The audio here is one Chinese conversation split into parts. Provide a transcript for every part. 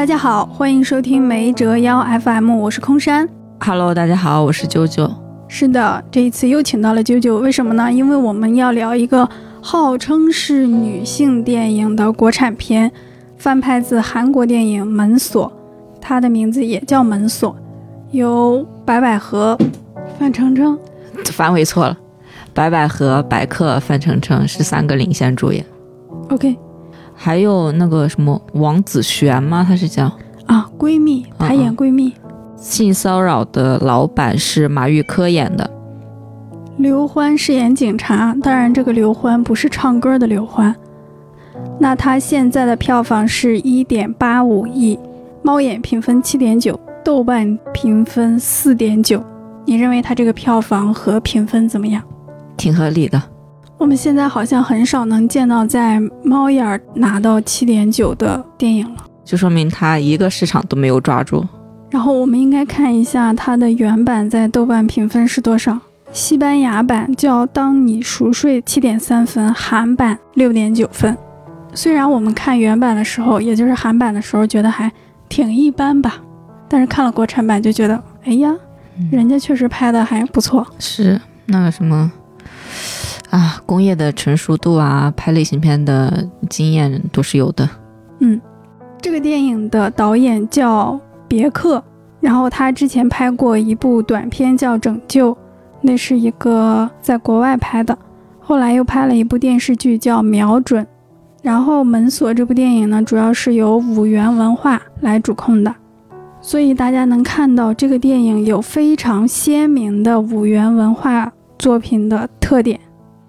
大家好，欢迎收听没折腰 FM，我是空山。Hello，大家好，我是啾啾。是的，这一次又请到了啾啾，为什么呢？因为我们要聊一个号称是女性电影的国产片，翻拍自韩国电影《门锁》，它的名字也叫《门锁》，由白百合、范丞丞。范伟错了，白百合、白客、范丞丞是三个领衔主演，OK 还有那个什么王子璇吗？她是叫啊，闺蜜，她演闺蜜。性骚扰的老板是马玉珂演的，刘欢饰演警察，当然这个刘欢不是唱歌的刘欢。那他现在的票房是一点八五亿，猫眼评分七点九，豆瓣评分四点九。你认为他这个票房和评分怎么样？挺合理的。我们现在好像很少能见到在猫眼儿拿到七点九的电影了。就说明它一个市场都没有抓住。然后我们应该看一下它的原版在豆瓣评分是多少。西班牙版叫《当你熟睡》，七点三分；韩版六点九分。虽然我们看原版的时候，也就是韩版的时候，觉得还挺一般吧，但是看了国产版就觉得，哎呀，人家确实拍的还不错。是那个什么啊，工业的成熟度啊，拍类型片的经验都是有的。嗯，这个电影的导演叫别克，然后他之前拍过一部短片叫《拯救》，那是一个在国外拍的。后来又拍了一部电视剧叫《瞄准》，然后《门锁》这部电影呢，主要是由五元文化来主控的，所以大家能看到这个电影有非常鲜明的五元文化作品的特点，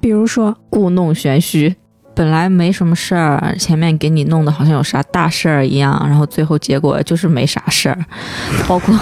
比如说故弄玄虚，本来没什么事儿，前面给你弄得好像有啥大事儿一样，然后最后结果就是没啥事儿，包括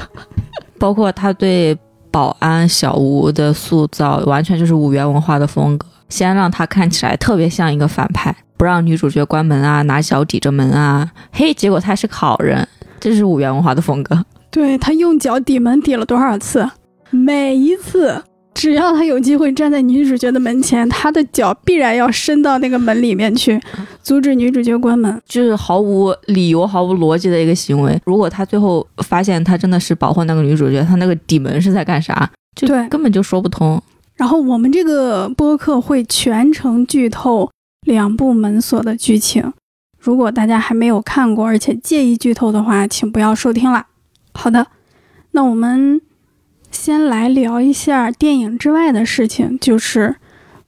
包括他对保安小吴的塑造，完全就是五元文化的风格，先让他看起来特别像一个反派，不让女主角关门啊，拿脚抵着门啊，嘿，结果他是个好人，这是五元文化的风格。对他用脚抵门抵了多少次？每一次，只要他有机会站在女主角的门前，他的脚必然要伸到那个门里面去，阻止女主角关门。就是毫无理由、毫无逻辑的一个行为。如果他最后发现他真的是保护那个女主角，他那个底门是在干啥？就对根本就说不通。然后我们这个播客会全程剧透两部门锁的剧情，如果大家还没有看过，而且介意剧透的话，请不要收听啦。好的，那我们先来聊一下电影之外的事情，就是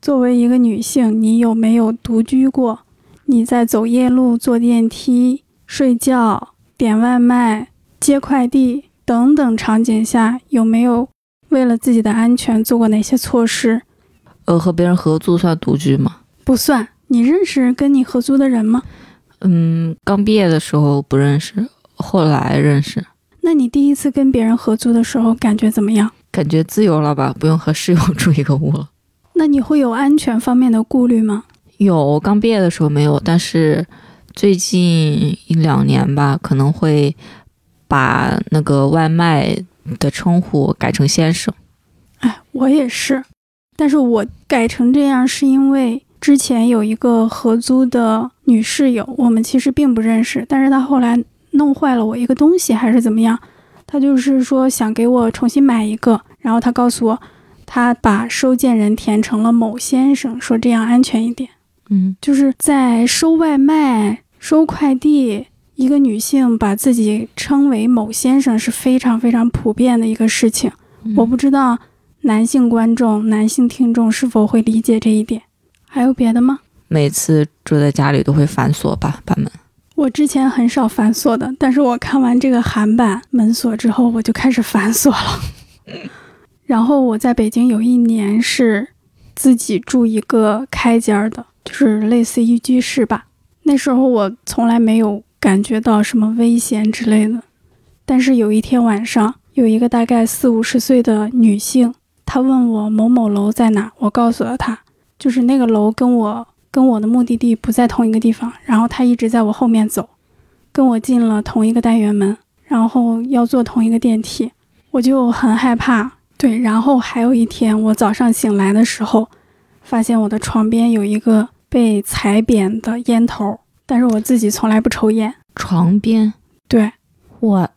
作为一个女性，你有没有独居过？你在走夜路、坐电梯、睡觉、点外卖、接快递等等场景下，有没有为了自己的安全做过哪些措施？呃，和别人合租算独居吗？不算。你认识跟你合租的人吗？嗯，刚毕业的时候不认识，后来认识，那你第一次跟别人合租的时候感觉怎么样？感觉自由了吧？不用和室友住一个屋了。那你会有安全方面的顾虑吗？有，刚毕业的时候没有，但是最近一两年吧，可能会把那个外卖的称呼改成先生。哎，我也是，但是我改成这样是因为之前有一个合租的女室友，我们其实并不认识，但是她后来弄坏了我一个东西还是怎么样，他就是说想给我重新买一个，然后他告诉我，他把收件人填成了某先生，说这样安全一点。嗯，就是在收外卖、收快递，一个女性把自己称为某先生是非常非常普遍的一个事情。我不知道男性观众、男性听众是否会理解这一点。还有别的吗？每次住在家里都会反锁吧，把门。我之前很少反锁的，但是我看完这个韩版门锁之后，我就开始反锁了。然后我在北京有一年是自己住一个开间儿的，就是类似于居室吧。那时候我从来没有感觉到什么危险之类的，但是有一天晚上，有一个大概四五十岁的女性，她问我某某楼在哪，我告诉了她，就是那个楼跟我跟我的目的地不在同一个地方，然后他一直在我后面走，跟我进了同一个单元门，然后要坐同一个电梯，我就很害怕。对，然后还有一天，我早上醒来的时候，发现我的床边有一个被踩扁的烟头，但是我自己从来不抽烟。床边，对，我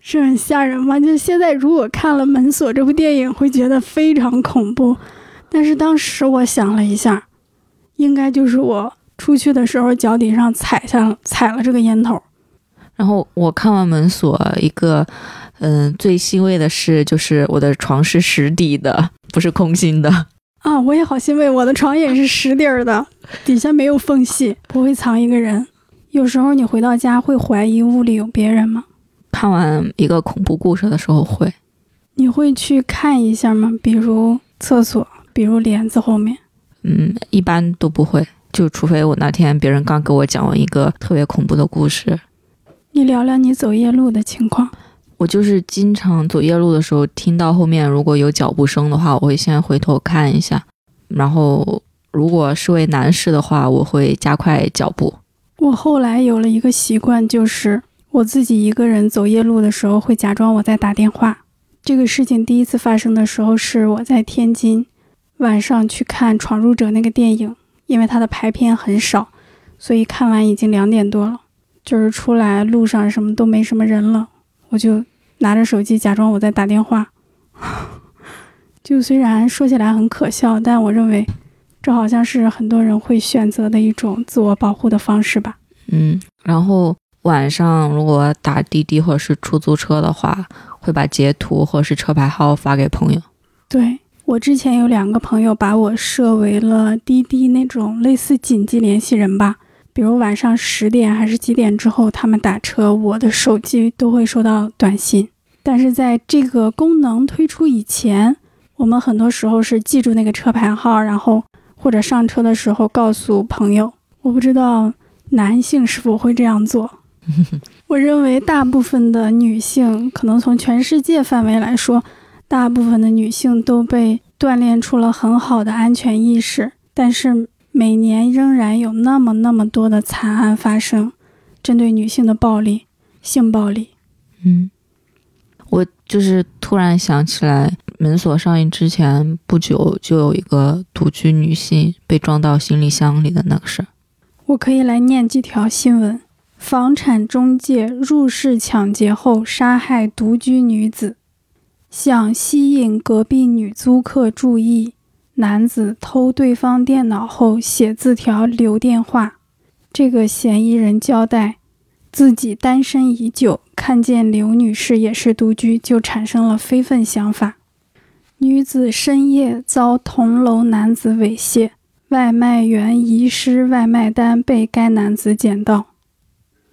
是很吓人吗？就是现在如果看了《门锁》这部电影，会觉得非常恐怖。但是当时我想了一下，应该就是我出去的时候脚底上踩上踩了这个烟头。然后我看完门锁，一个嗯最欣慰的事就是我的床是实底的，不是空心的。啊，我也好欣慰，我的床也是实底儿的，底下没有缝隙，不会藏一个人。有时候你回到家会怀疑屋里有别人吗？看完一个恐怖故事的时候会，你会去看一下吗？比如厕所，比如帘子后面。嗯，一般都不会，就除非我那天别人刚给我讲完一个特别恐怖的故事。你聊聊你走夜路的情况。我就是经常走夜路的时候，听到后面如果有脚步声的话，我会先回头看一下，然后如果是位男士的话，我会加快脚步。我后来有了一个习惯，就是我自己一个人走夜路的时候，会假装我在打电话。这个事情第一次发生的时候是我在天津晚上去看《闯入者》那个电影，因为它的排片很少，所以看完已经两点多了。就是出来路上什么都没什么人了，我就拿着手机假装我在打电话。就虽然说起来很可笑，但我认为这好像是很多人会选择的一种自我保护的方式吧。嗯，然后晚上如果打滴滴或者是出租车的话，会把截图或者是车牌号发给朋友。对我之前有两个朋友把我设为了滴滴那种类似紧急联系人吧。比如晚上十点还是几点之后，他们打车，我的手机都会收到短信。但是在这个功能推出以前，我们很多时候是记住那个车牌号，然后或者上车的时候告诉朋友。我不知道男性是否会这样做。我认为大部分的女性，可能从全世界范围来说，大部分的女性都被锻炼出了很好的安全意识，但是。每年仍然有那么那么多的惨案发生，针对女性的暴力、性暴力。嗯，我就是突然想起来，门锁上映之前不久就有一个独居女性被装到行李箱里的那个事儿。我可以来念几条新闻：房产中介入室抢劫后杀害独居女子，想吸引隔壁女租客注意。男子偷对方电脑后写字条留电话，这个嫌疑人交代自己单身已久，看见刘女士也是独居，就产生了非分想法。女子深夜遭同楼男子猥亵，外卖员遗失外卖单被该男子捡到。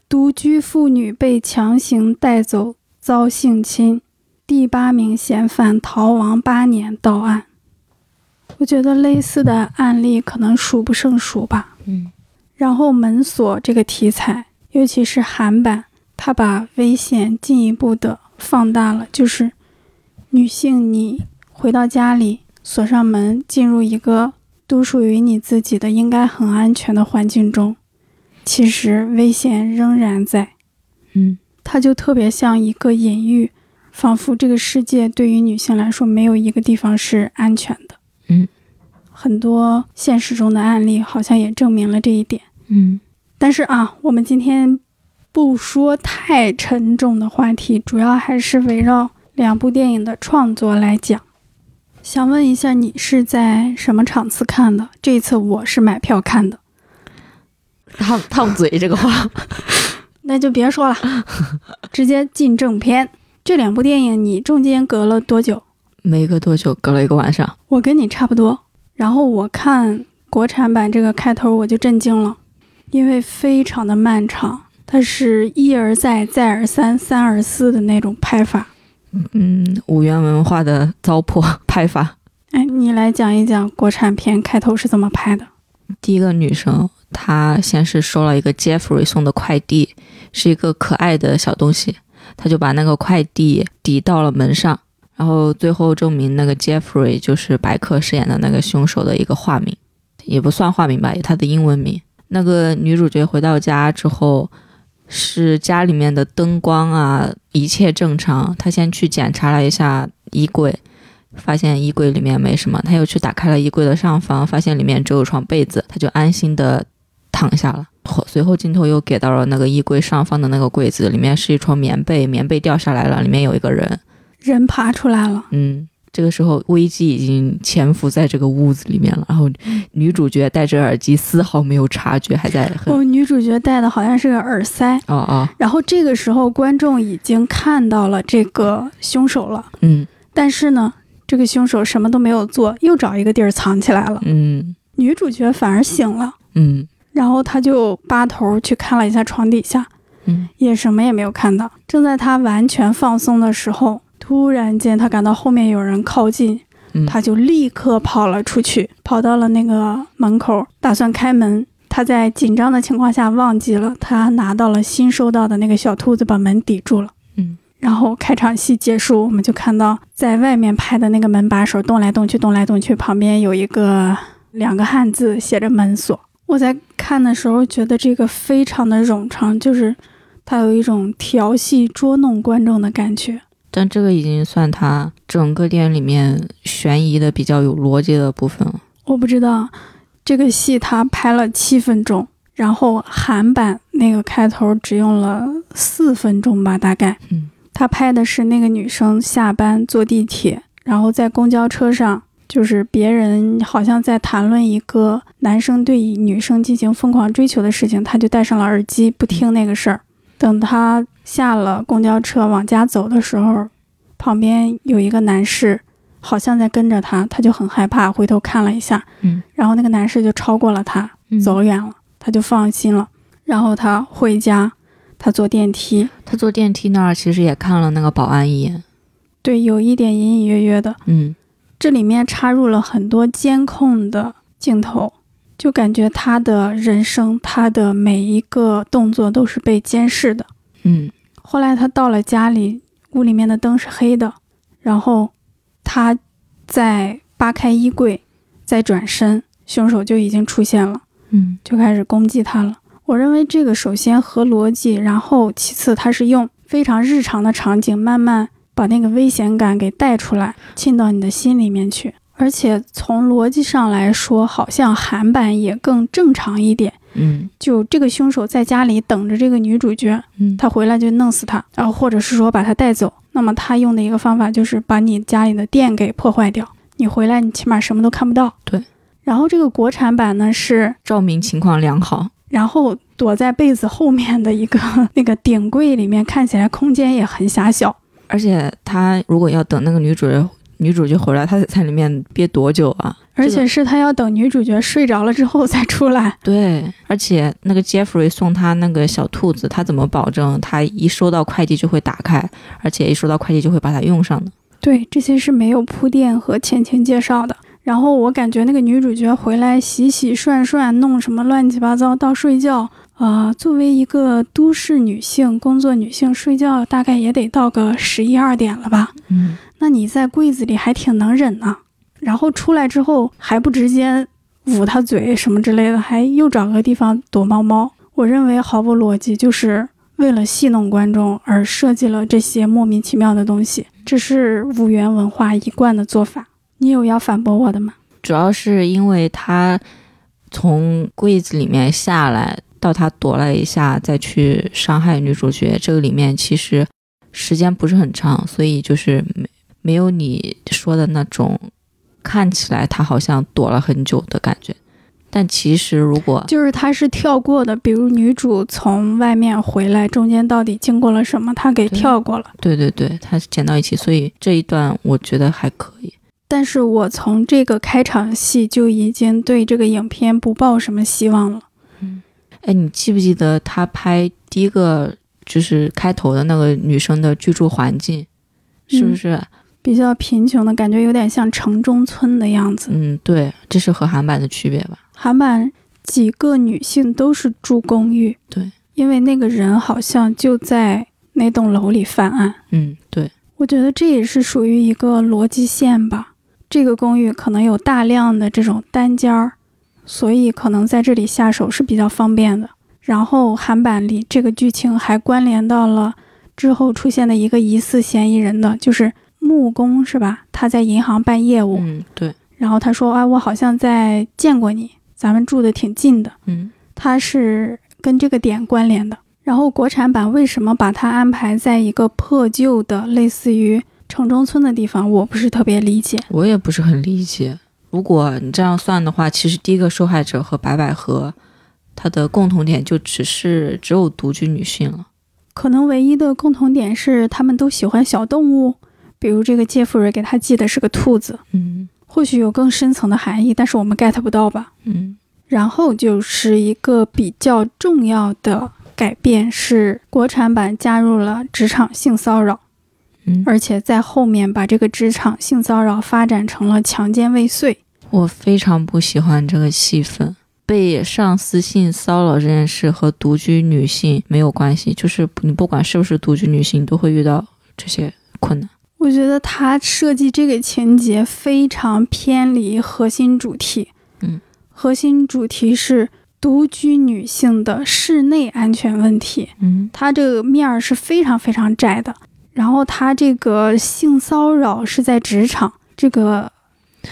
独居妇女被强行带走遭性侵，第八名嫌犯逃亡八年到案。我觉得类似的案例可能数不胜数吧。嗯，然后门锁这个题材，尤其是韩版，它把危险进一步的放大了。就是女性，你回到家里锁上门，进入一个独属于你自己的、应该很安全的环境中，其实危险仍然在。嗯，它就特别像一个隐喻，仿佛这个世界对于女性来说，没有一个地方是安全的。嗯，很多现实中的案例好像也证明了这一点。嗯，但是啊，我们今天不说太沉重的话题，主要还是围绕两部电影的创作来讲。想问一下，你是在什么场次看的？这次我是买票看的。烫烫嘴这个话，那就别说了，直接进正片。这两部电影你中间隔了多久？没隔多久，隔了一个晚上。我跟你差不多。然后我看国产版这个开头，我就震惊了，因为非常的漫长，它是一而再、再而三、三而四的那种拍法。嗯，五元文化的糟粕拍法。哎，你来讲一讲国产片开头是怎么拍的？第一个女生，她先是收了一个 Jeffrey 送的快递，是一个可爱的小东西，他就把那个快递抵到了门上。然后最后证明那个 Jeffrey 就是白客饰演的那个凶手的一个化名，也不算化名吧，有他的英文名。那个女主角回到家之后，是家里面的灯光啊一切正常。她先去检查了一下衣柜，发现衣柜里面没什么。她又去打开了衣柜的上方，发现里面只有床被子，她就安心的躺下了。后随后镜头又给到了那个衣柜上方的那个柜子，里面是一床棉被，棉被掉下来了，里面有一个人，人爬出来了。嗯。这个时候，危机已经潜伏在这个屋子里面了。然后，女主角戴着耳机，丝毫没有察觉，还在。哦，女主角戴的好像是个耳塞。哦哦。然后这个时候，观众已经看到了这个凶手了。嗯。但是呢，这个凶手什么都没有做，又找一个地儿藏起来了。嗯。女主角反而醒了。嗯。然后他就扒头去看了一下床底下。嗯。也什么也没有看到。正在他完全放松的时候。突然间，他感到后面有人靠近，他就立刻跑了出去，跑到了那个门口，打算开门。他在紧张的情况下忘记了，他拿到了新收到的那个小兔子，把门抵住了。嗯，然后开场戏结束，我们就看到在外面拍的那个门把手动来动去，动来动去，旁边有一个两个汉字写着“门锁”。我在看的时候觉得这个非常的冗长，就是他有一种调戏、捉弄观众的感觉。但这个已经算他整个电影里面悬疑的比较有逻辑的部分了。我不知道，这个戏他拍了七分钟，然后韩版那个开头只用了四分钟吧，大概。嗯，他拍的是那个女生下班坐地铁，然后在公交车上，就是别人好像在谈论一个男生对女生进行疯狂追求的事情，他就戴上了耳机不听那个事儿。等他下了公交车往家走的时候，旁边有一个男士，好像在跟着他，他就很害怕，回头看了一下，嗯，然后那个男士就超过了他，走远了，他就放心了。然后他回家，他坐电梯，他坐电梯那儿其实也看了那个保安一眼，对，有一点隐隐约约的，嗯，这里面插入了很多监控的镜头。就感觉他的人生，他的每一个动作都是被监视的。嗯，后来他到了家里，屋里面的灯是黑的，然后他在扒开衣柜，再转身，凶手就已经出现了。嗯，就开始攻击他了。我认为这个首先合逻辑，然后其次他是用非常日常的场景，慢慢把那个危险感给带出来，沁到你的心里面去。而且从逻辑上来说，好像韩版也更正常一点。嗯，就这个凶手在家里等着这个女主角，嗯，他回来就弄死她，然后或者是说把她带走。那么他用的一个方法就是把你家里的电给破坏掉，你回来你起码什么都看不到。对。然后这个国产版呢是照明情况良好，然后躲在被子后面的一个 那个顶柜里面，看起来空间也很狭小。而且他如果要等那个女主人。女主角回来，她在里面憋多久啊？而且是他要等女主角睡着了之后再出来。对，而且那个 Jeffrey 送他那个小兔子，他怎么保证他一收到快递就会打开，而且一收到快递就会把它用上呢？对，这些是没有铺垫和前情介绍的。然后我感觉那个女主角回来洗洗涮涮，弄什么乱七八糟到睡觉啊。作为一个都市女性，工作女性睡觉大概也得到个十一二点了吧？嗯。那你在柜子里还挺能忍呢，然后出来之后还不直接捂她嘴什么之类的，还又找个地方躲猫猫。我认为毫不逻辑，就是为了戏弄观众而设计了这些莫名其妙的东西，这是五元文化一贯的做法。你有要反驳我的吗？主要是因为他从柜子里面下来，到他躲了一下再去伤害女主角，这个里面其实时间不是很长，所以就是没。没有你说的那种看起来他好像躲了很久的感觉，但其实如果就是他是跳过的，比如女主从外面回来，中间到底经过了什么，他给跳过了。对对对，他剪到一起，所以这一段我觉得还可以。但是我从这个开场戏就已经对这个影片不抱什么希望了。嗯，哎，你记不记得他拍第一个就是开头的那个女生的居住环境，是不是？比较贫穷的感觉，有点像城中村的样子。嗯，对，这是和韩版的区别吧？韩版几个女性都是住公寓，对，因为那个人好像就在那栋楼里犯案。嗯，对，我觉得这也是属于一个逻辑线吧。这个公寓可能有大量的这种单间儿，所以可能在这里下手是比较方便的。然后韩版里这个剧情还关联到了之后出现的一个疑似嫌疑人的，就是。木工是吧？他在银行办业务。嗯，对。然后他说：“哎，我好像在见过你，咱们住的挺近的。”嗯，他是跟这个点关联的。然后国产版为什么把它安排在一个破旧的类似于城中村的地方？我不是特别理解。我也不是很理解。如果你这样算的话，其实第一个受害者和白百合，它的共同点就只是只有独居女性了。可能唯一的共同点是他们都喜欢小动物，比如这个介夫人给他寄的是个兔子，嗯或许有更深层的含义，但是我们 get 不到吧。嗯然后就是一个比较重要的改变是，国产版加入了职场性骚扰，嗯，而且在后面把这个职场性骚扰发展成了强奸未遂。我非常不喜欢这个戏份。被上司性骚扰这件事和独居女性没有关系，就是你不管是不是独居女性，你都会遇到这些困难。我觉得他设计这个情节非常偏离核心主题。嗯，核心主题是独居女性的室内安全问题。嗯它这个面儿是非常非常窄的。然后他这个性骚扰是在职场，这个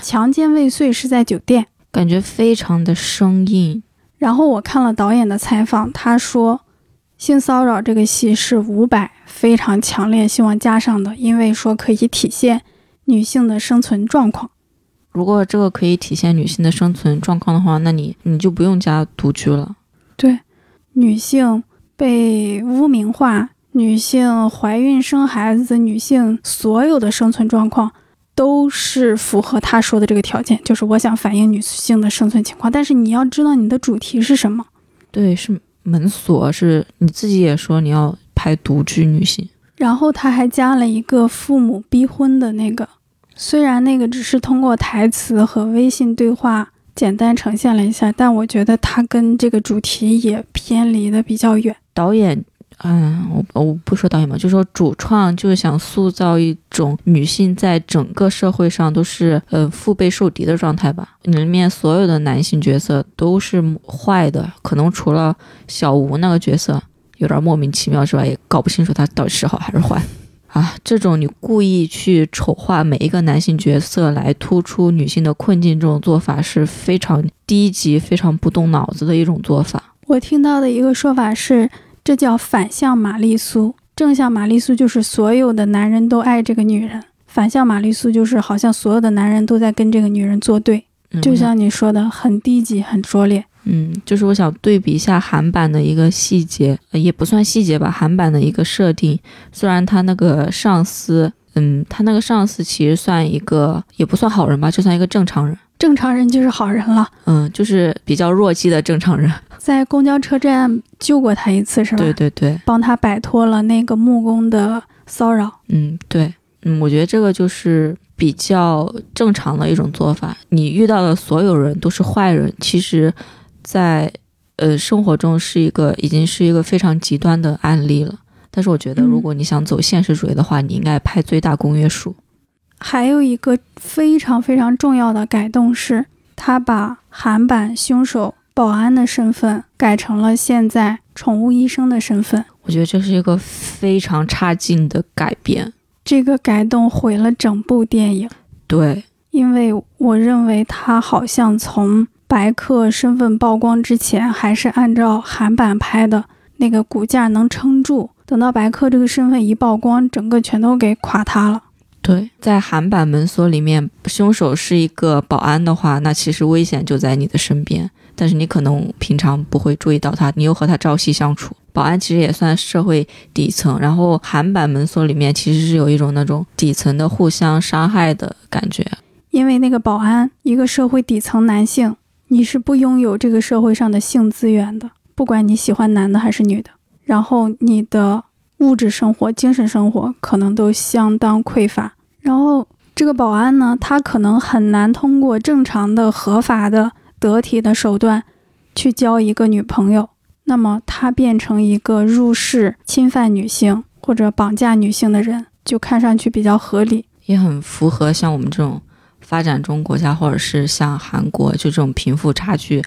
强奸未遂是在酒店。感觉非常的生硬。然后我看了导演的采访，他说性骚扰这个戏是伍佰非常强烈希望加上的，因为说可以体现女性的生存状况。如果这个可以体现女性的生存状况的话，那你你就不用加独居了。对，女性被污名化，女性怀孕生孩子，女性所有的生存状况都是符合他说的这个条件，就是我想反映女性的生存情况。但是你要知道你的主题是什么。对，是门锁，是你自己也说你要拍独居女性。然后他还加了一个父母逼婚的那个，虽然那个只是通过台词和微信对话简单呈现了一下，但我觉得他跟这个主题也偏离的比较远。导演，嗯，我我不说导演嘛，就说主创就是想塑造一种女性在整个社会上都是呃腹背受敌的状态吧。里面所有的男性角色都是坏的，可能除了小吴那个角色有点莫名其妙之外，也搞不清楚他到底是好还是坏。啊，这种你故意去丑化每一个男性角色来突出女性的困境，这种做法是非常低级、非常不动脑子的一种做法。我听到的一个说法是，这叫反向玛丽苏。正向玛丽苏就是所有的男人都爱这个女人，反向玛丽苏就是好像所有的男人都在跟这个女人作对。嗯就像你说的，很低级，很拙劣。嗯，就是我想对比一下韩版的一个细节，呃也不算细节吧，韩版的一个设定。虽然他那个上司，嗯，他那个上司其实算一个，也不算好人吧，就算一个正常人。正常人就是好人了，嗯，就是比较弱鸡的正常人。在公交车站救过他一次是吧？对对对，帮他摆脱了那个木工的骚扰。嗯对，嗯，我觉得这个就是比较正常的一种做法。你遇到的所有人都是坏人，其实在，呃生活中是一个已经是一个非常极端的案例了。但是我觉得，嗯如果你想走现实主义的话，你应该拍最大公约数。还有一个非常非常重要的改动是，他把韩版凶手保安的身份改成了现在宠物医生的身份。我觉得这是一个非常差劲的改变。这个改动毁了整部电影，对，因为我认为他好像从白客身份曝光之前，还是按照韩版拍的那个骨架能撑住，等到白客这个身份一曝光，整个全都给垮塌了。对，在韩版门锁里面，凶手是一个保安的话，那其实危险就在你的身边，但是你可能平常不会注意到他，你又和他朝夕相处。保安其实也算社会底层，然后韩版门锁里面其实是有一种那种底层的互相伤害的感觉。因为那个保安，一个社会底层男性，你是不拥有这个社会上的性资源的，不管你喜欢男的还是女的。然后你的物质生活、精神生活可能都相当匮乏。然后这个保安呢，他可能很难通过正常的、合法的、得体的手段去交一个女朋友。那么他变成一个入室侵犯女性或者绑架女性的人，就看上去比较合理。也很符合像我们这种发展中国家，或者是像韩国就这种贫富差距，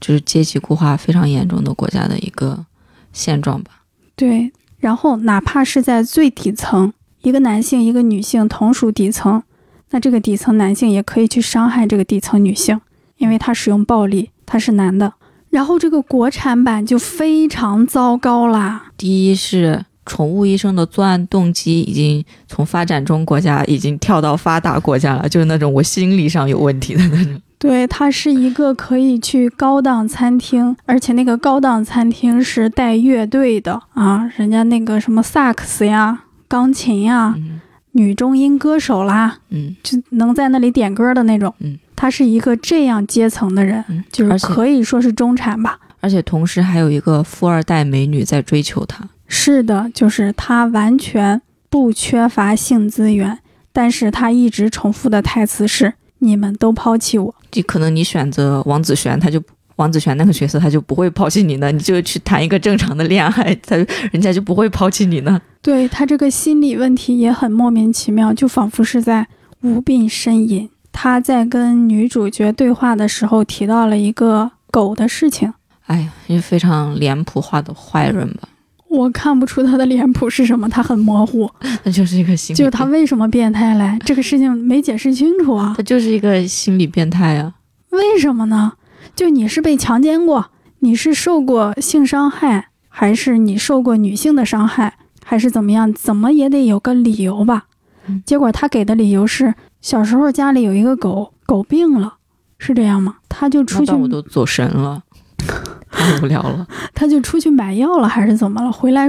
就是阶级固化非常严重的国家的一个现状吧。对，然后哪怕是在最底层，一个男性一个女性同属底层，那这个底层男性也可以去伤害这个底层女性，因为他使用暴力，他是男的。然后这个国产版就非常糟糕啦。第一是宠物医生的作案动机已经从发展中国家已经跳到发达国家了，就是那种我心理上有问题的那种。对，它是一个可以去高档餐厅，而且那个高档餐厅是带乐队的啊，人家那个什么萨克斯呀、钢琴呀、嗯女中音歌手啦，嗯就能在那里点歌的那种。嗯，他是一个这样阶层的人，嗯，就是可以说是中产吧。而且同时还有一个富二代美女在追求他。是的，就是他完全不缺乏性资源，但是他一直重复的台词是“你们都抛弃我就可能你选择王子璇，他就王子璇那个角色，他就不会抛弃你呢，你就去谈一个正常的恋爱，他人家就不会抛弃你呢。”。对他这个心理问题也很莫名其妙，就仿佛是在无病呻吟。他在跟女主角对话的时候提到了一个狗的事情，哎呀，也非常脸谱化的坏人吧，我看不出他的脸谱是什么，他很模糊，那就是一个心理，就是他为什么变态嘞？这个事情没解释清楚啊他。就是一个心理变态啊。为什么呢？就你是被强奸过，你是受过性伤害，还是你受过女性的伤害，还是怎么样？怎么也得有个理由吧嗯。结果他给的理由是小时候家里有一个狗，狗病了，是这样吗？他就出去我都走神了，太无聊了。他就出去买药了，还是怎么了？回来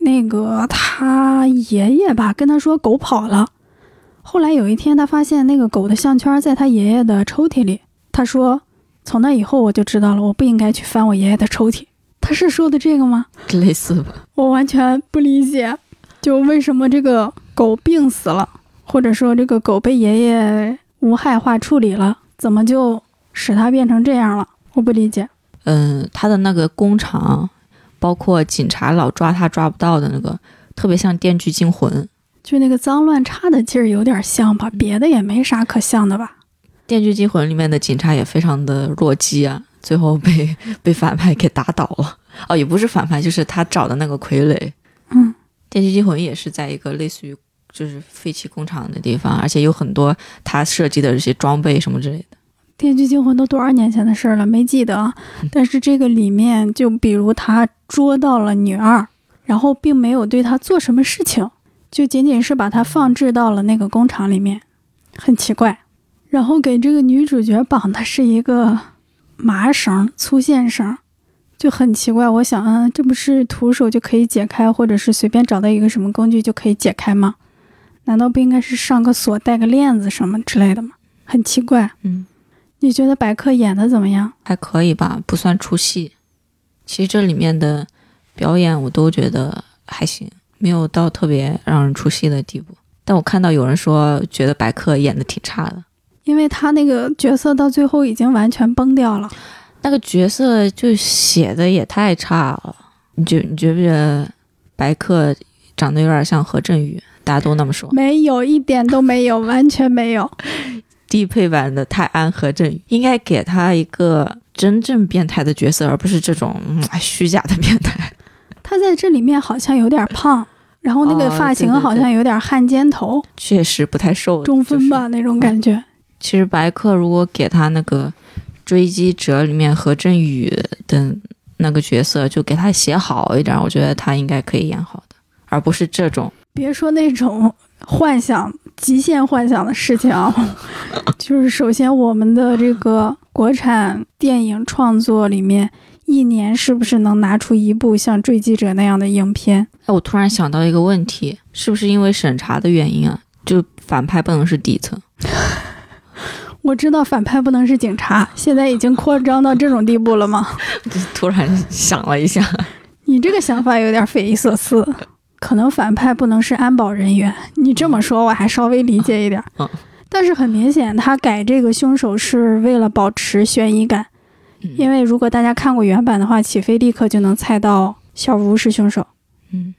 那个他爷爷吧跟他说狗跑了。后来有一天，他发现那个狗的项圈在他爷爷的抽屉里。他说：“从那以后我就知道了，我不应该去翻我爷爷的抽屉。”他是说的这个吗？类似吧，我完全不理解，就为什么这个狗病死了，或者说这个狗被爷爷无害化处理了，怎么就使它变成这样了？我不理解。嗯，他的那个工厂，包括警察老抓他抓不到的那个，特别像《电锯惊魂》。《就那个脏乱差的劲儿有点像吧，别的也没啥可像的吧。电锯惊魂》里面的警察也非常的弱鸡啊，最后被 被反派给打倒了。哦，也不是反派，就是他找的那个傀儡。嗯，电锯惊魂也是在一个类似于就是废弃工厂的地方，而且有很多他设计的这些装备什么之类的。《电锯惊魂》都多少年前的事儿了，没记得啊。但是这个里面，就比如他捉到了女二，然后并没有对她做什么事情，就仅仅是把她放置到了那个工厂里面，很奇怪。然后给这个女主角绑的是一个麻绳、粗线绳，就很奇怪。我想，嗯，这不是徒手就可以解开，或者是随便找到一个什么工具就可以解开吗？难道不应该是上个锁、带个链子什么之类的吗？很奇怪。嗯，你觉得白客演的怎么样？还可以吧，不算出戏。其实这里面的表演我都觉得还行，没有到特别让人出戏的地步。但我看到有人说觉得白客演的挺差的，因为他那个角色到最后已经完全崩掉了。那个角色就写的也太差了。你觉你觉不觉得白客长得有点像何振宇？大家都那么说。没有一点都没有，完全没有。低配版的泰安何振宇应该给他一个真正变态的角色，而不是这种、嗯、虚假的变态。他在这里面好像有点胖，然后那个哦发型好像有点汉奸头，确实不太瘦，中分吧、那种感觉。其实白客如果给他那个《追击者》里面何振宇的那个角色，就给他写好一点，我觉得他应该可以演好的，而不是这种。别说那种幻想、极限幻想的事情啊，就是首先我们的这个国产电影创作里面，一年是不是能拿出一部像《追击者》那样的影片？哎，我突然想到一个问题，是不是因为审查的原因啊？就反派不能是底层？我知道反派不能是警察，现在已经扩张到这种地步了吗？就 突然想了一下，你这个想法有点匪夷所思。可能反派不能是安保人员，你这么说我还稍微理解一点。嗯但是很明显，他改这个凶手是为了保持悬疑感，因为如果大家看过原版的话，起飞立刻就能猜到小吴是凶手。嗯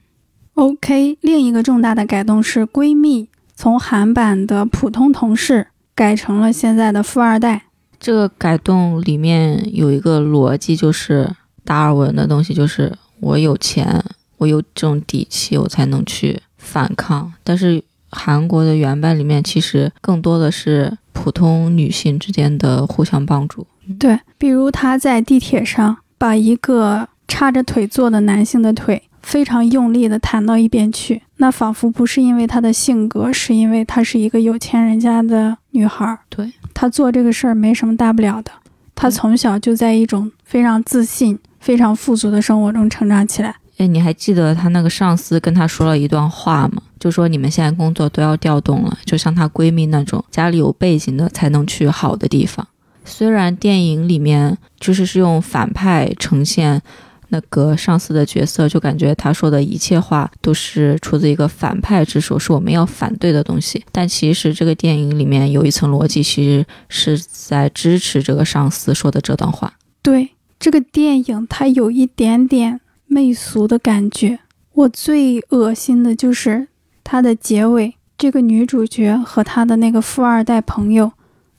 OK，另一个重大的改动是闺蜜从韩版的普通同事改成了现在的富二代。这个改动里面有一个逻辑，就是达尔文的东西，就是我有钱，我有这种底气，我才能去反抗。但是韩国的原版里面，其实更多的是普通女性之间的互相帮助，对，比如他在地铁上把一个叉着腿坐的男性的腿非常用力地弹到一边去，那仿佛不是因为她的性格，是因为她是一个有钱人家的女孩。对，她做这个事儿没什么大不了的。她从小就在一种非常自信、非常富足的生活中成长起来。哎，你还记得她那个上司跟她说了一段话吗？就说你们现在工作都要调动了，就像她闺蜜那种家里有背景的才能去好的地方。虽然电影里面就是是用反派呈现那个上司的角色，就感觉他说的一切话都是出自一个反派之手，是我们要反对的东西。但其实这个电影里面有一层逻辑，其实是在支持这个上司说的这段话。对这个电影，它有一点点媚俗的感觉。我最恶心的就是它的结尾，这个女主角和她的那个富二代朋友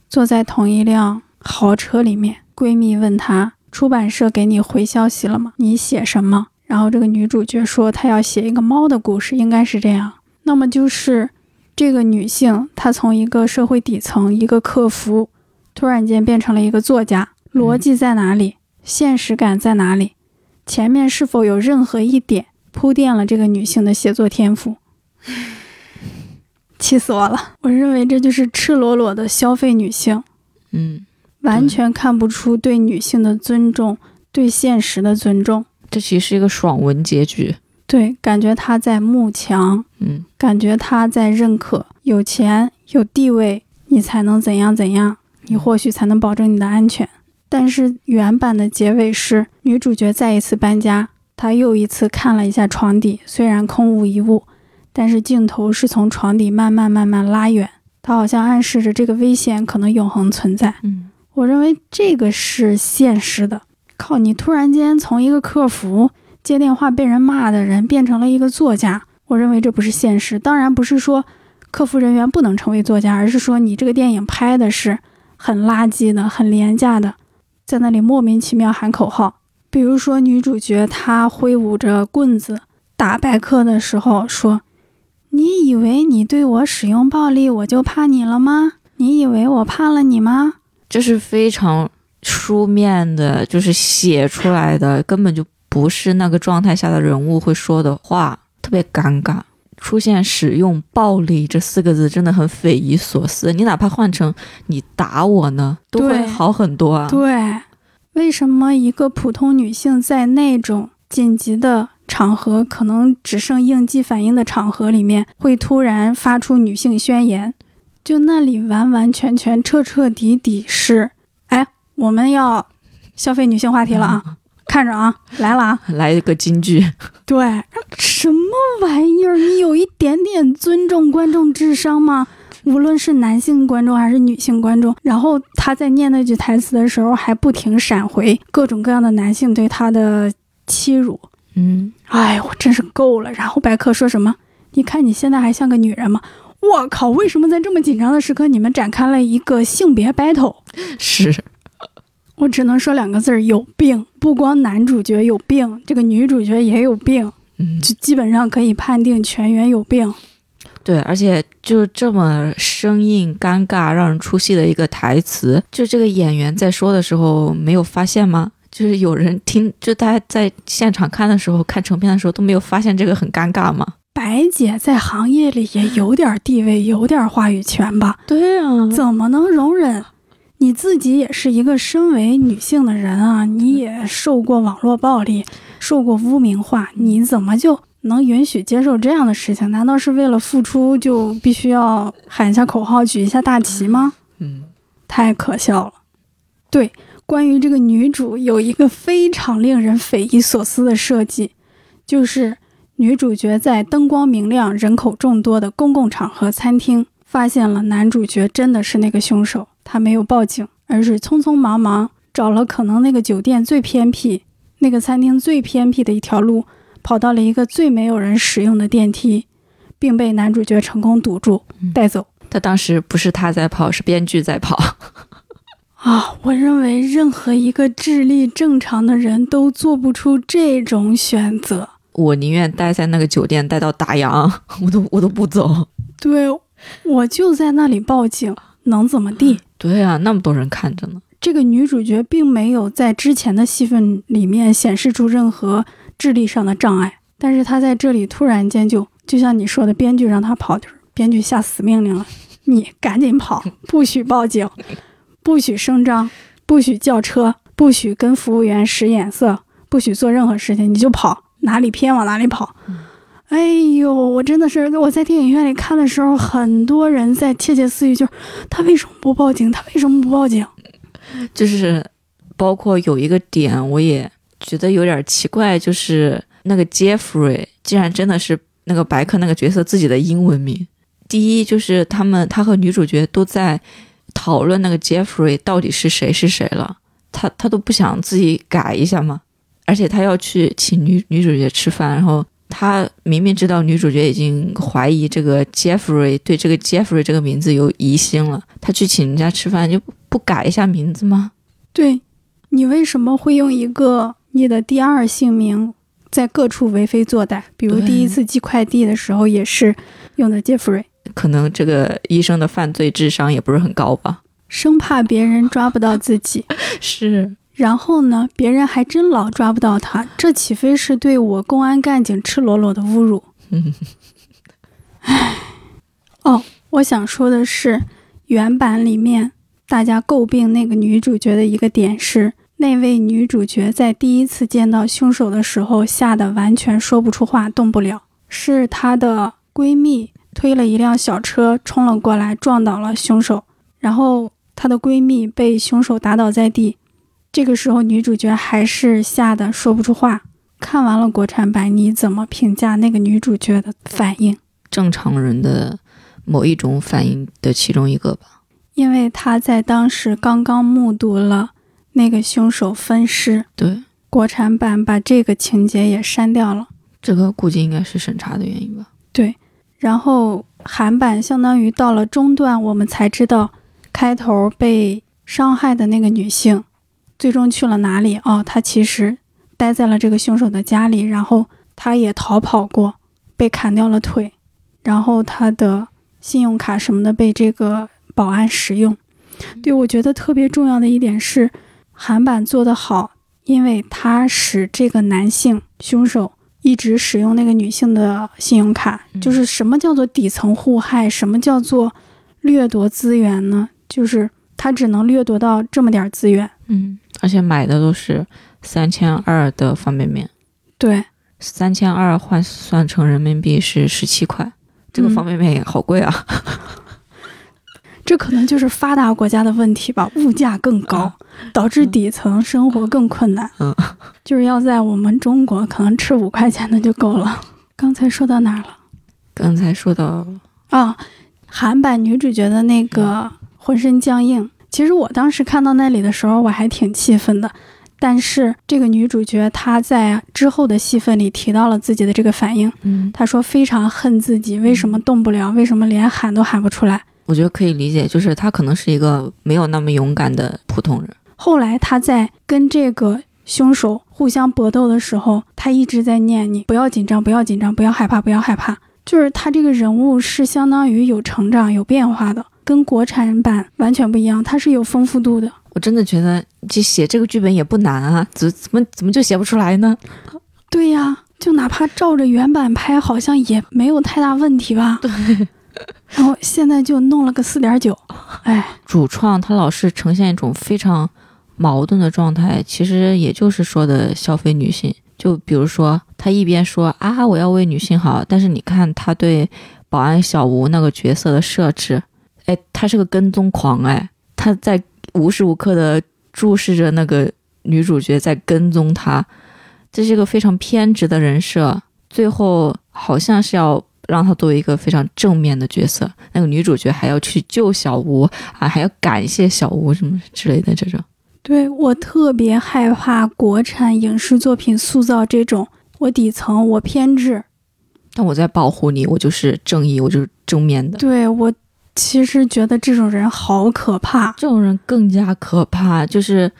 坐在同一辆豪车里面。闺蜜问她：“出版社给你回消息了吗？你写什么？”然后这个女主角说：“她要写一个猫的故事，应该是这样。”那么就是这个女性，她从一个社会底层、一个客服，突然间变成了一个作家，逻辑在哪里？现实感在哪里？前面是否有任何一点铺垫了这个女性的写作天赋？气死我了！我认为这就是赤裸裸的消费女性，嗯，完全看不出对女性的尊重，对现实的尊重。这其实是一个爽文结局。对，感觉他在慕强，嗯，感觉他在认可有钱有地位，你才能怎样怎样，你或许才能保证你的安全。但是原版的结尾是女主角再一次搬家，她又一次看了一下床底，虽然空无一物，但是镜头是从床底慢慢慢慢拉远，她好像暗示着这个危险可能永恒存在。嗯，我认为这个是现实的。靠，你突然间从一个客服接电话被人骂的人变成了一个作家，我认为这不是现实。当然不是说客服人员不能成为作家，而是说你这个电影拍的是很垃圾的、很廉价的，在那里莫名其妙喊口号。比如说女主角她挥舞着棍子打白客的时候说：“你以为你对我使用暴力，我就怕你了吗？你以为我怕了你吗？”这是非常书面的，就是写出来的，根本就不是那个状态下的人物会说的话，特别尴尬。出现“使用暴力”这四个字，真的很匪夷所思。你哪怕换成“你打我呢”，都会好很多啊。对，为什么一个普通女性在那种紧急的场合，可能只剩应激反应的场合里面，会突然发出女性宣言？就那里完完全全、彻彻底底是，哎，我们要消费女性话题了啊！看着啊，来了啊！来一个金句，对，什么玩意儿？你有一点点尊重观众智商吗？无论是男性观众还是女性观众，然后他在念那句台词的时候，还不停闪回各种各样的男性对他的欺辱。嗯，哎，我真是够了。然后白客说什么？你看你现在还像个女人吗？我靠！为什么在这么紧张的时刻，你们展开了一个性别 battle？是，我只能说两个字儿：有病。不光男主角有病，这个女主角也有病。嗯，就基本上可以判定全员有病。对，而且就这么生硬、尴尬、让人出戏的一个台词，就这个演员在说的时候没有发现吗？就是有人听，就大家在现场看的时候，看成片的时候都没有发现这个很尴尬吗？白姐在行业里也有点地位，有点话语权吧？对啊，怎么能容忍？你自己也是一个身为女性的人啊，你也受过网络暴力，受过污名化，你怎么就能允许接受这样的事情？难道是为了付出就必须要喊一下口号、举一下大旗吗？嗯，太可笑了。对，关于这个女主有一个非常令人匪夷所思的设计，就是女主角在灯光明亮、人口众多的公共场合餐厅，发现了男主角真的是那个凶手。她没有报警，而是匆匆忙忙找了可能那个酒店最偏僻、那个餐厅最偏僻的一条路，跑到了一个最没有人使用的电梯，并被男主角成功堵住嗯带走。他当时不是他在跑，是编剧在跑。啊，我认为任何一个智力正常的人都做不出这种选择。我宁愿待在那个酒店待到打烊，我都我都不走。对，我就在那里报警，能怎么地？对啊，那么多人看着呢。这个女主角并没有在之前的戏份里面显示出任何智力上的障碍，但是她在这里突然间就就像你说的，编剧让她跑，就是编剧下死命令了，你赶紧跑，不许报警，不许声张，不许叫车，不许跟服务员使眼色，不许做任何事情，你就跑，哪里偏往哪里跑。哎呦，我真的是我在电影院里看的时候，很多人在窃窃私语，就是他为什么不报警？他为什么不报警？就是包括有一个点，我也觉得有点奇怪，就是那个 Jeffrey 竟然真的是那个白客那个角色自己的英文名。第一就是他们他和女主角都在讨论那个 Jeffrey 到底是谁是谁了，他他都不想自己改一下吗？而且他要去请女女主角吃饭，然后。他明明知道女主角已经怀疑这个 Jeffrey 对这个 Jeffrey 这个名字有疑心了，他去请人家吃饭就不改一下名字吗？对，你为什么会用一个你的第二姓名在各处为非作歹？比如第一次寄快递的时候也是用的 Jeffrey，可能这个医生的犯罪智商也不是很高吧，生怕别人抓不到自己。是。然后呢？别人还真老抓不到他，这岂非是对我公安干警赤裸裸的侮辱？唉，哦，我想说的是，原版里面大家诟病那个女主角的一个点是，那位女主角在第一次见到凶手的时候，吓得完全说不出话，动不了。是她的闺蜜推了一辆小车冲了过来，撞倒了凶手，然后她的闺蜜被凶手打倒在地。这个时候，女主角还是吓得说不出话。看完了国产版，你怎么评价那个女主角的反应？正常人的某一种反应的其中一个吧。因为她在当时刚刚目睹了那个凶手分尸。对，国产版把这个情节也删掉了。这个估计应该是审查的原因吧。对，然后韩版相当于到了中段，我们才知道开头被伤害的那个女性。最终去了哪里？哦，他其实待在了这个凶手的家里，然后他也逃跑过，被砍掉了腿，然后他的信用卡什么的被这个保安使用。对我觉得特别重要的一点是，韩版做得好，因为他使这个男性凶手一直使用那个女性的信用卡。就是什么叫做底层互害？什么叫做掠夺资源呢？就是他只能掠夺到这么点资源。嗯。而且买的都是三千二的方便面，对，三千二换算成人民币是十七块，这个方便面也好贵啊。这可能就是发达国家的问题吧，物价更高，导致底层生活更困难。嗯，就是要在我们中国，可能吃五块钱的就够了。刚才说到哪儿了？刚才说到啊，韩版女主角的那个浑身僵硬。其实我当时看到那里的时候，我还挺气愤的。但是这个女主角她在之后的戏份里提到了自己的这个反应，嗯，她说非常恨自己为什么动不了，为什么连喊都喊不出来。我觉得可以理解，就是她可能是一个没有那么勇敢的普通人。后来她在跟这个凶手互相搏斗的时候，她一直在念你不要紧张，不要紧张，不要害怕，不要害怕。就是她这个人物是相当于有成长、有变化的。跟国产版完全不一样，它是有丰富度的。我真的觉得，就写这个剧本也不难啊，怎怎么怎么就写不出来呢？对呀，就哪怕照着原版拍，好像也没有太大问题吧？对。然后现在就弄了个四点九，哎，主创他老是呈现一种非常矛盾的状态，其实也就是说的消费女性。就比如说，他一边说啊我要为女性好，但是你看他对保安小吴那个角色的设置。哎，他是个跟踪狂，哎，他在无时无刻的注视着那个女主角在跟踪他，这是一个非常偏执的人设。最后好像是要让他作为一个非常正面的角色，那个女主角还要去救小吴啊，还要感谢小吴什么之类的这种。对我特别害怕国产影视作品塑造这种我底层我偏执，但我在保护你，我就是正义，我就是正面的。对我。其实觉得这种人好可怕，这种人更加可怕。就是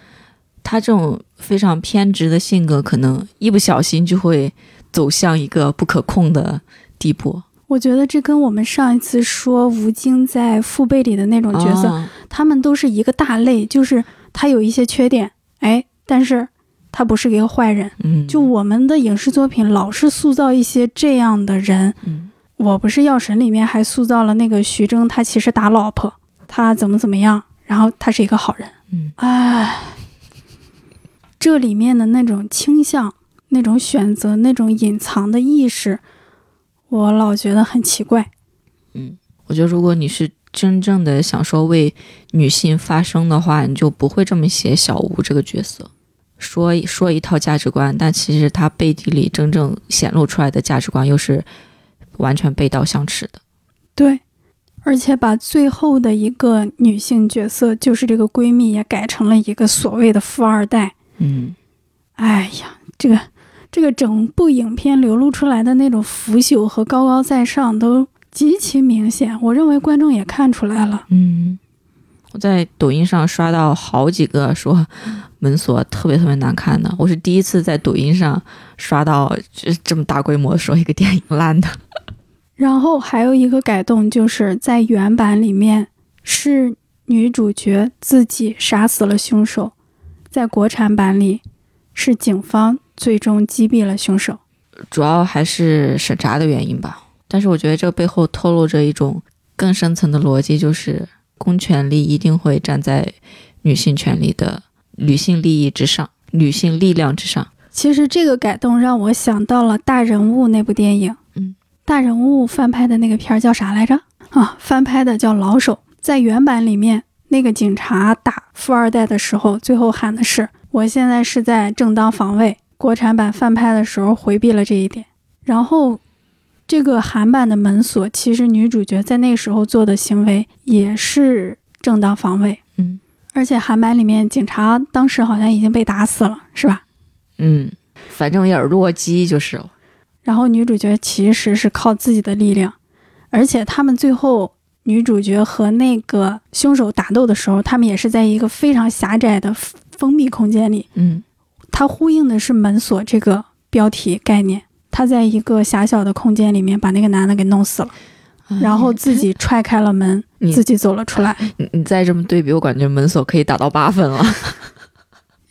他这种非常偏执的性格，可能一不小心就会走向一个不可控的地步。我觉得这跟我们上一次说吴京在父辈里的那种角色，他们都是一个大类，就是他有一些缺点，哎，但是他不是一个坏人。嗯，就我们的影视作品老是塑造一些这样的人。嗯我不是药神里面还塑造了那个徐峥，他其实打老婆，他怎么怎么样，然后他是一个好人。嗯哎，这里面的那种倾向、那种选择、那种隐藏的意识，我老觉得很奇怪。嗯，我觉得如果你是真正的想说为女性发声的话，你就不会这么写小吴这个角色，说说一套价值观，但其实他背地里真正显露出来的价值观又是完全背道相驰的。对，而且把最后的一个女性角色，就是这个闺蜜，也改成了一个所谓的富二代。嗯哎呀，这个这个整部影片流露出来的那种腐朽和高高在上都极其明显，我认为观众也看出来了。嗯，我在抖音上刷到好几个说门锁特别特别难看的，我是第一次在抖音上刷到这这么大规模说一个电影烂的。然后还有一个改动，就是在原版里面是女主角自己杀死了凶手，在国产版里是警方最终击毙了凶手。主要还是审查的原因吧。但是我觉得这个背后透露着一种更深层的逻辑，就是公权力一定会站在女性权利的女性利益之上，女性力量之上。其实这个改动让我想到了《大人物》那部电影。嗯，《大人物》翻拍的那个片儿叫啥来着？啊，翻拍的叫《老手》。在原版里面，那个警察打富二代的时候，最后喊的是“我现在是在正当防卫”。国产版翻拍的时候回避了这一点。然后，这个韩版的门锁，其实女主角在那时候做的行为也是正当防卫。嗯而且韩版里面警察当时好像已经被打死了，是吧？嗯，反正有点弱鸡就是了。然后女主角其实是靠自己的力量，而且他们最后女主角和那个凶手打斗的时候，他们也是在一个非常狭窄的封闭空间里。嗯它呼应的是门锁这个标题概念。他在一个狭小的空间里面把那个男的给弄死了，然后自己踹开了门，自己走了出来。你你再这么对比，我感觉门锁可以打到八分了。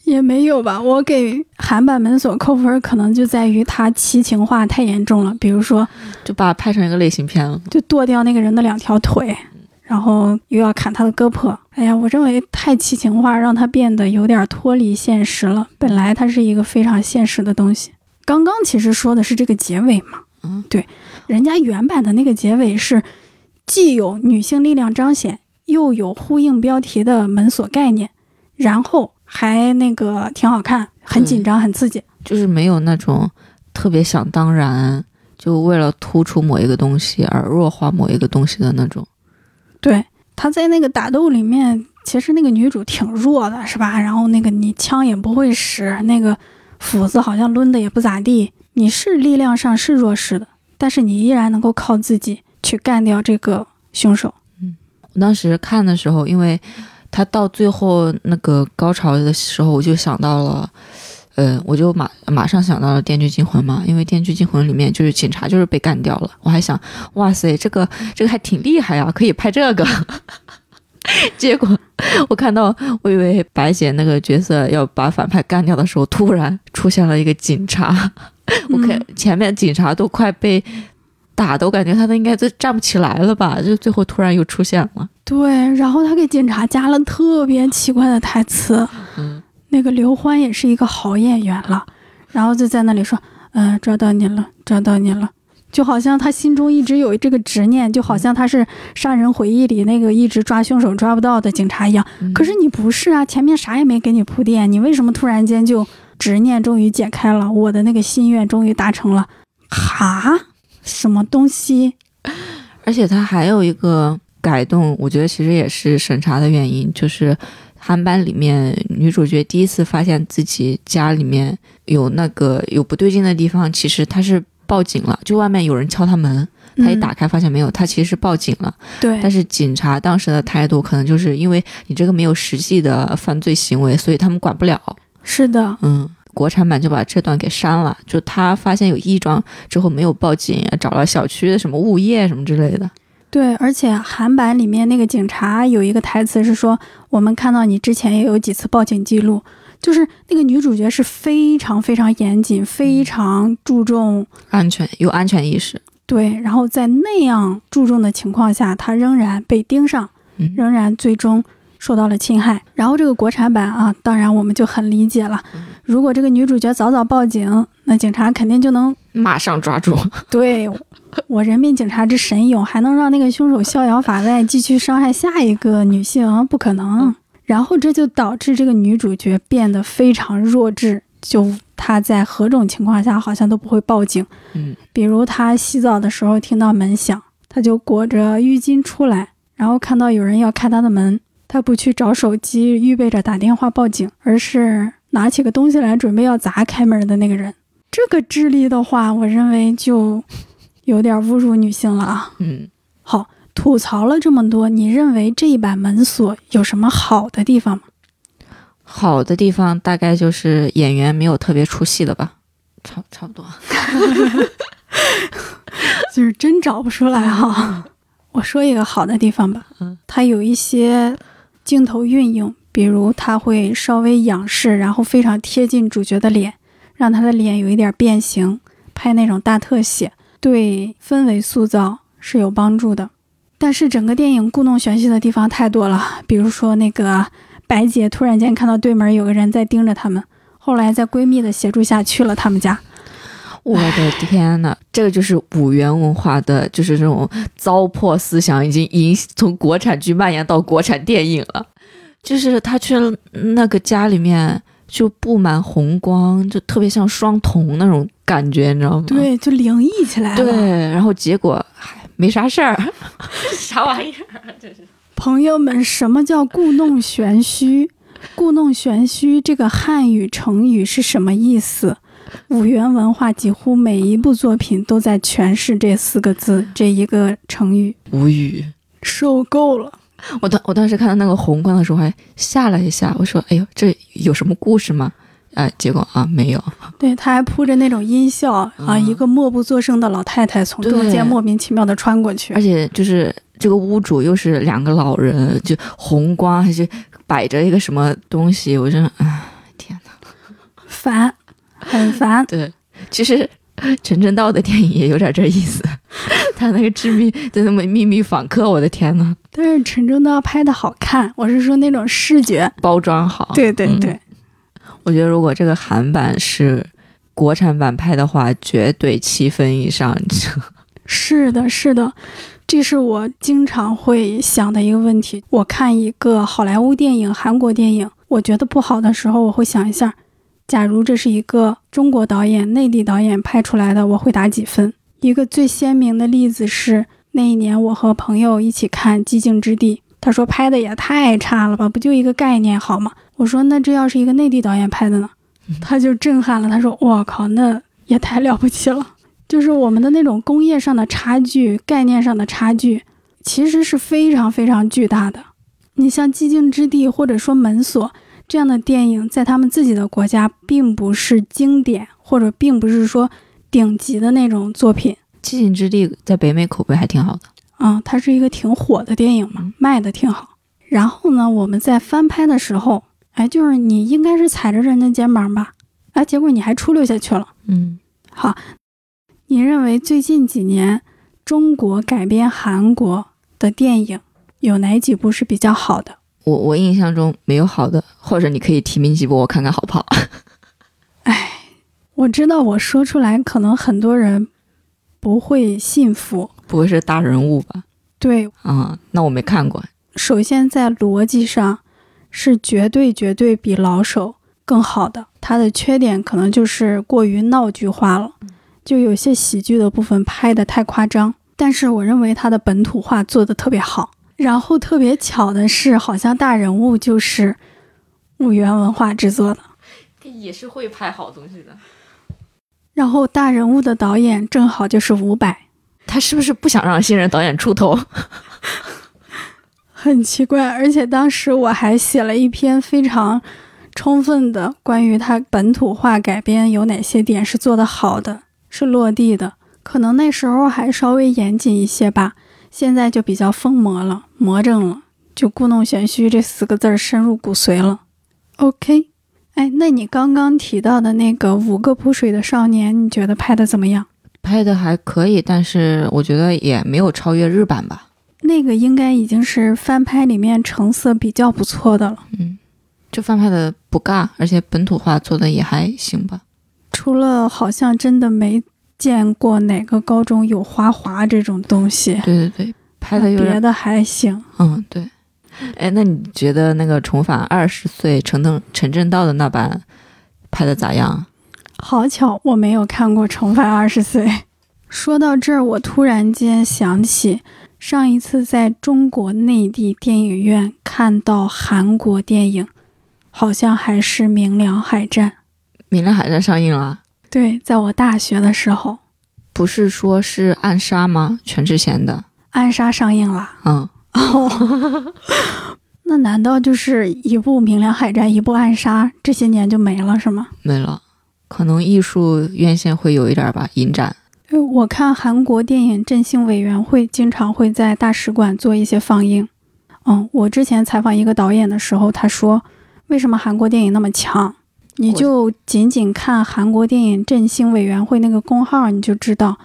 也没有吧，我给韩版门锁扣分，可能就在于它奇情化太严重了。比如说，就把它拍成一个类型片了。就剁掉那个人的两条腿，然后又要砍他的胳膊。哎呀，我认为太奇情化，让它变得有点脱离现实了。本来它是一个非常现实的东西。刚刚其实说的是这个结尾嘛，嗯，对，人家原版的那个结尾是既有女性力量彰显，又有呼应标题的门锁概念，然后还那个挺好看，很紧张，很刺激。就是没有那种特别想当然，就为了突出某一个东西而弱化某一个东西的那种。对，他在那个打斗里面，其实那个女主挺弱的，是吧？然后那个你枪也不会使，那个斧子好像抡的也不咋地，你是力量上是弱势的，但是你依然能够靠自己去干掉这个凶手。嗯我当时看的时候，因为他到最后那个高潮的时候，我就想到了，呃，我就马马上想到了《电锯惊魂》嘛，因为《电锯惊魂》里面就是警察就是被干掉了，我还想，哇塞，这个这个还挺厉害啊，可以拍这个。结果我看到，我以为白姐那个角色要把反派干掉的时候，突然出现了一个警察，我看嗯前面警察都快被打的，我感觉他都应该都站不起来了吧，就最后突然又出现了。对，然后他给警察加了特别奇怪的台词，嗯那个刘欢也是一个好演员了，然后就在那里说，嗯、抓到你了，抓到你了。就好像他心中一直有这个执念，就好像他是《杀人回忆》里那个一直抓凶手抓不到的警察一样。嗯可是你不是啊，前面啥也没给你铺垫，你为什么突然间就执念终于解开了，我的那个心愿终于达成了？哈，什么东西？而且他还有一个改动，我觉得其实也是审查的原因，就是韩版里面女主角第一次发现自己家里面有那个有不对劲的地方，其实她是报警了，就外面有人敲她门，她一打嗯、开发现没有，她其实是报警了。对，但是警察当时的态度可能就是因为你这个没有实际的犯罪行为，所以他们管不了。是的，嗯，国产版就把这段给删了，就他发现有异状之后没有报警，找了小区的什么物业什么之类的。对，而且韩版里面那个警察有一个台词是说：“我们看到你之前也有几次报警记录。”就是那个女主角是非常非常严谨、非常注重安全，有安全意识。对，然后在那样注重的情况下，她仍然被盯上，嗯仍然最终受到了侵害。然后这个国产版啊，当然我们就很理解了。如果这个女主角早早报警，那警察肯定就能马上抓住。对我人民警察之神勇，还能让那个凶手逍遥法外，继续伤害下一个女性？不可能。然后这就导致这个女主角变得非常弱智，就她在何种情况下好像都不会报警。嗯，比如她洗澡的时候听到门响，她就裹着浴巾出来，然后看到有人要开她的门，她不去找手机预备着打电话报警，而是拿起个东西来准备要砸开门的那个人。这个智力的话，我认为就有点侮辱女性了啊。嗯，好，吐槽了这么多，你认为这一版门锁有什么好的地方吗？好的地方大概就是演员没有特别出戏的吧，差差不多。就是真找不出来哈。我说一个好的地方吧，嗯，它有一些镜头运用，比如它会稍微仰视，然后非常贴近主角的脸，让他的脸有一点变形，拍那种大特写，对氛围塑造是有帮助的。但是整个电影故弄玄虚的地方太多了，比如说那个白姐突然间看到对门有个人在盯着他们，后来在闺蜜的协助下去了他们家。我的天呐，这个就是五元文化的，就是这种糟粕思想，已经影从国产剧蔓延到国产电影了。就是他去那个家里面，就布满红光，就特别像双瞳那种感觉，你知道吗？对，就灵异起来了。对，然后结果还没啥事儿，啥玩意儿？这是朋友们，什么叫故弄玄虚？故弄玄虚这个汉语成语是什么意思？五元文化几乎每一部作品都在诠释这四个字，这一个成语。无语。受够了。我当我当时看到那个红光的时候，还吓了一下。我说：“哎呦，这有什么故事吗？”哎，结果啊，没有。对，他还铺着那种音效啊，嗯一个默不作声的老太太从中间莫名其妙的穿过去而。且就是这个屋主又是两个老人，就红光还是摆着一个什么东西，我真的，哎，天呐！烦，很烦。对，其实陈正道的电影也有点这意思，他那个致命的那么秘密访客，我的天呐，但是陈正道拍的好看，我是说那种视觉。包装好。嗯对对对，我觉得如果这个韩版是国产版拍的话，绝对七分以上。是的，是的，这是我经常会想的一个问题。我看一个好莱坞电影、韩国电影，我觉得不好的时候，我会想一下，假如这是一个中国导演、内地导演拍出来的，我会打几分？一个最鲜明的例子是那一年我和朋友一起看《寂静之地》，他说拍的也太差了吧，不就一个概念好吗？我说那这要是一个内地导演拍的呢？他就震撼了，他说我靠，那也太了不起了。就是我们的那种工业上的差距、概念上的差距，其实是非常非常巨大的。你像《寂静之地》或者说《门锁》这样的电影，在他们自己的国家并不是经典，或者并不是说顶级的那种作品。《寂静之地》在北美口碑还挺好的。啊、它是一个挺火的电影嘛嗯，卖的挺好。然后呢，我们在翻拍的时候，哎，就是你应该是踩着人家肩膀吧，哎，结果你还出溜下去了。嗯，好，你认为最近几年中国改编韩国的电影有哪几部是比较好的？我我印象中没有好的，或者你可以提名几部我看看好不好？哎我知道我说出来可能很多人不会信服。不会是大人物吧？对，啊、那我没看过。首先在逻辑上是绝对绝对比老手更好的，它的缺点可能就是过于闹剧化了，就有些喜剧的部分拍的太夸张。但是我认为它的本土化做的特别好。然后特别巧的是，好像大人物就是五元文化制作的。也是会拍好东西的。然后大人物的导演正好就是伍佰，他是不是不想让新人导演出头？很奇怪。而且当时我还写了一篇非常充分的关于他本土化改编有哪些点是做得好的，是落地的。可能那时候还稍微严谨一些吧，现在就比较疯魔了，魔怔了，就故弄玄虚这四个字儿深入骨髓了。OK，哎，那你刚刚提到的那个五个扑水的少年，你觉得拍的怎么样？拍的还可以，但是我觉得也没有超越日版吧。那个应该已经是翻拍里面成色比较不错的了。嗯，就翻拍的不尬，而且本土化做的也还行吧。除了好像真的没见过哪个高中有花滑这种东西，对对对，拍的有，别的还行。嗯，对。哎，那你觉得那个重返二十岁陈正陈正道的那版拍的咋样？好巧，我没有看过《重返二十岁》。说到这儿，我突然间想起上一次在中国内地电影院看到韩国电影，好像还是《明良海战》。《明亮海战》上映了，对，在我大学的时候，不是说是暗杀吗？全智贤的。《暗杀》上映了。嗯，哦，那难道就是一部《明亮海战》，一部《暗杀》，这些年就没了是吗？没了。可能艺术院线会有一点吧，影展。呃我看韩国电影振兴委员会经常会在大使馆做一些放映。嗯，我之前采访一个导演的时候，他说，为什么韩国电影那么强？你就仅仅看韩国电影振兴委员会那个公号，你就知道。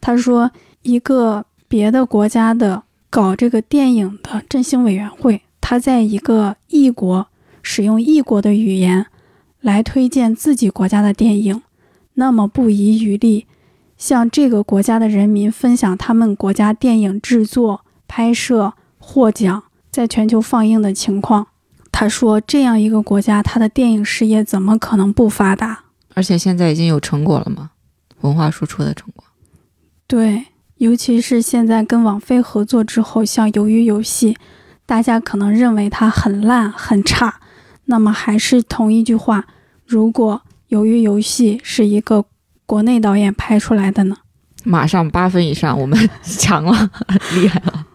他说，一个别的国家的搞这个电影的振兴委员会，他在一个异国使用异国的语言来推荐自己国家的电影，那么不遗余力向这个国家的人民分享他们国家电影制作、拍摄、获奖、在全球放映的情况。他说，这样一个国家，它的电影事业怎么可能不发达？而且现在已经有成果了吗，文化输出的成果。对，尤其是现在跟网飞合作之后，像《鱿鱼游戏》，大家可能认为它很烂很差，那么还是同一句话，如果《鱿鱼游戏》是一个国内导演拍出来的呢？马上八分以上，我们强了，厉害了。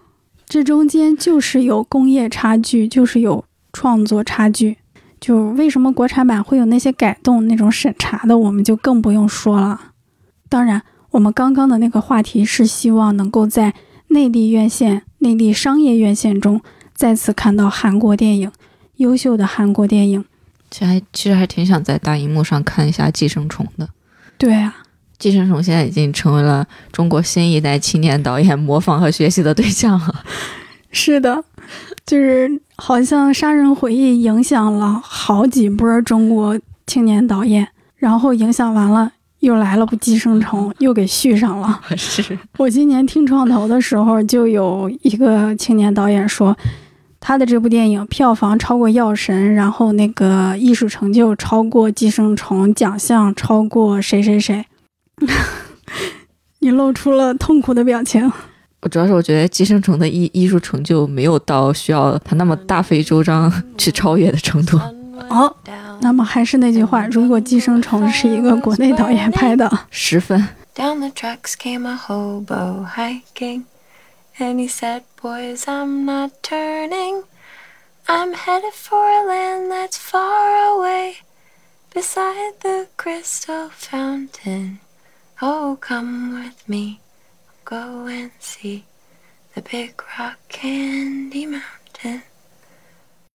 这中间就是有工业差距，就是有创作差距。就为什么国产版会有那些改动、那种审查的，我们就更不用说了。当然，我们刚刚的那个话题是希望能够在内地院线、内地商业院线中再次看到韩国电影，优秀的韩国电影。其实还其实还挺想在大荧幕上看一下《寄生虫》的。对啊，《寄生虫》现在已经成为了中国新一代青年导演模仿和学习的对象了。是的，就是好像《杀人回忆》影响了好几波中国青年导演，然后影响完了，又来了部《寄生虫》，又给续上了。是，我今年听创投的时候，就有一个青年导演说，他的这部电影票房超过《药神》，然后那个艺术成就超过《寄生虫》，奖项超过谁谁谁。你露出了痛苦的表情。我主要是我觉得《寄生虫》的艺艺术成就没有到需要他那么大费周章去超越的程度。哦，那么还是那句话，如果《寄生虫》是一个国内导演拍的，十分。Down the tracks came a hobo hiking, and he said, Boys, I'm not turning. I'm headed for a land that's far away, beside the crystal fountain. Oh, come with me, go and see the big rock candy mountain.